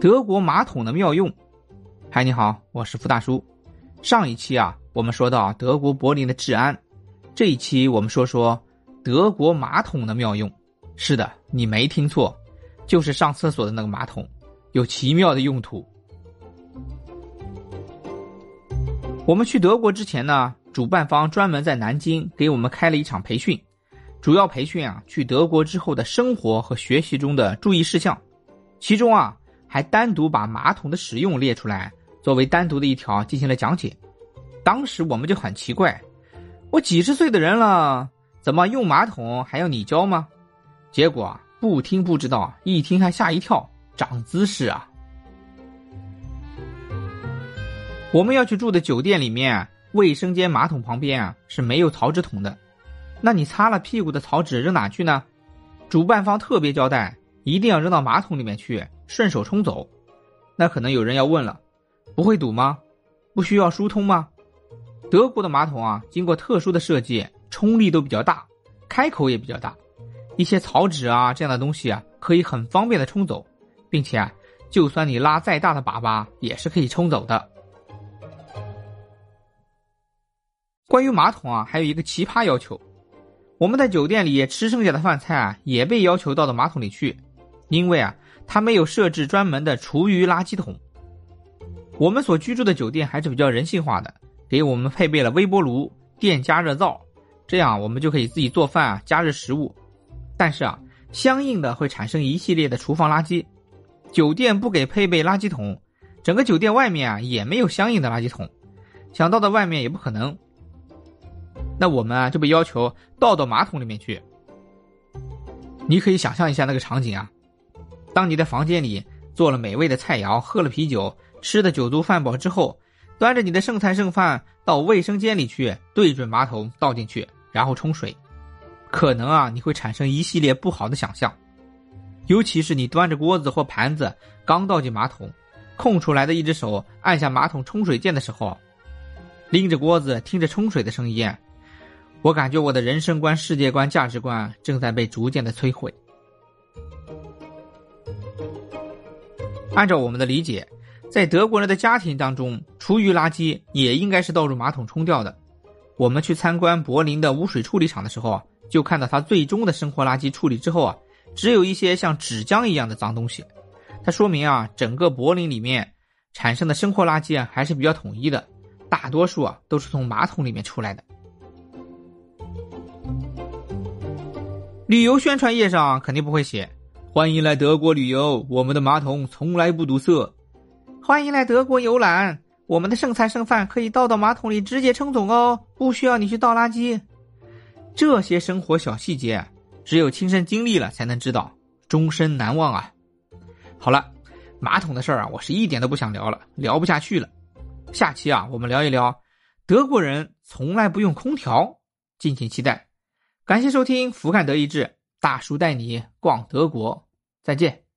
德国马桶的妙用。嗨，你好，我是付大叔。上一期啊，我们说到德国柏林的治安，这一期我们说说德国马桶的妙用。是的，你没听错，就是上厕所的那个马桶，有奇妙的用途。我们去德国之前呢，主办方专门在南京给我们开了一场培训，主要培训啊，去德国之后的生活和学习中的注意事项，其中啊。还单独把马桶的使用列出来，作为单独的一条进行了讲解。当时我们就很奇怪，我几十岁的人了，怎么用马桶还要你教吗？结果不听不知道，一听还吓一跳，长姿势啊！我们要去住的酒店里面，卫生间马桶旁边啊是没有草纸桶的，那你擦了屁股的草纸扔哪去呢？主办方特别交代，一定要扔到马桶里面去。顺手冲走，那可能有人要问了，不会堵吗？不需要疏通吗？德国的马桶啊，经过特殊的设计，冲力都比较大，开口也比较大，一些草纸啊这样的东西啊，可以很方便的冲走，并且啊，就算你拉再大的粑粑，也是可以冲走的。关于马桶啊，还有一个奇葩要求，我们在酒店里吃剩下的饭菜啊，也被要求倒到马桶里去，因为啊。它没有设置专门的厨余垃圾桶。我们所居住的酒店还是比较人性化的，给我们配备了微波炉、电加热灶，这样我们就可以自己做饭啊，加热食物。但是啊，相应的会产生一系列的厨房垃圾。酒店不给配备垃圾桶，整个酒店外面啊也没有相应的垃圾桶，想倒到外面也不可能。那我们啊就被要求倒到马桶里面去。你可以想象一下那个场景啊。当你在房间里做了美味的菜肴，喝了啤酒，吃的酒足饭饱之后，端着你的剩菜剩饭到卫生间里去，对准马桶倒进去，然后冲水，可能啊你会产生一系列不好的想象，尤其是你端着锅子或盘子刚倒进马桶，空出来的一只手按下马桶冲水键的时候，拎着锅子听着冲水的声音，我感觉我的人生观、世界观、价值观正在被逐渐的摧毁。按照我们的理解，在德国人的家庭当中，厨余垃圾也应该是倒入马桶冲掉的。我们去参观柏林的污水处理厂的时候啊，就看到它最终的生活垃圾处理之后啊，只有一些像纸浆一样的脏东西。它说明啊，整个柏林里面产生的生活垃圾啊还是比较统一的，大多数啊都是从马桶里面出来的。旅游宣传页上肯定不会写。欢迎来德国旅游，我们的马桶从来不堵塞。欢迎来德国游览，我们的剩菜剩饭可以倒到马桶里直接冲走哦，不需要你去倒垃圾。这些生活小细节，只有亲身经历了才能知道，终身难忘啊！好了，马桶的事儿啊，我是一点都不想聊了，聊不下去了。下期啊，我们聊一聊德国人从来不用空调，敬请期待。感谢收听《俯瞰德意志》，大叔带你逛德国。再见。